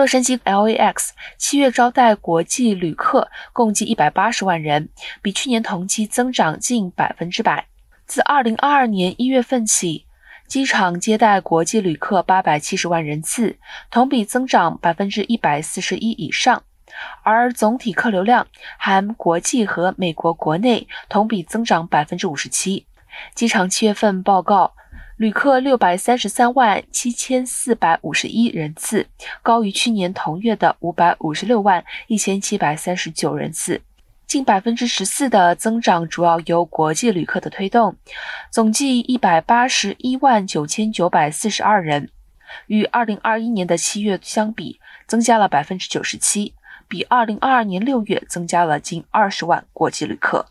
洛杉矶 LAX 七月招待国际旅客共计一百八十万人，比去年同期增长近百分之百。自二零二二年一月份起，机场接待国际旅客八百七十万人次，同比增长百分之一百四十一以上。而总体客流量含国际和美国国内同比增长百分之五十七。机场七月份报告。旅客六百三十三万七千四百五十一人次，高于去年同月的五百五十六万一千七百三十九人次，近百分之十四的增长主要由国际旅客的推动，总计一百八十一万九千九百四十二人，与二零二一年的七月相比，增加了百分之九十七，比二零二二年六月增加了近二十万国际旅客。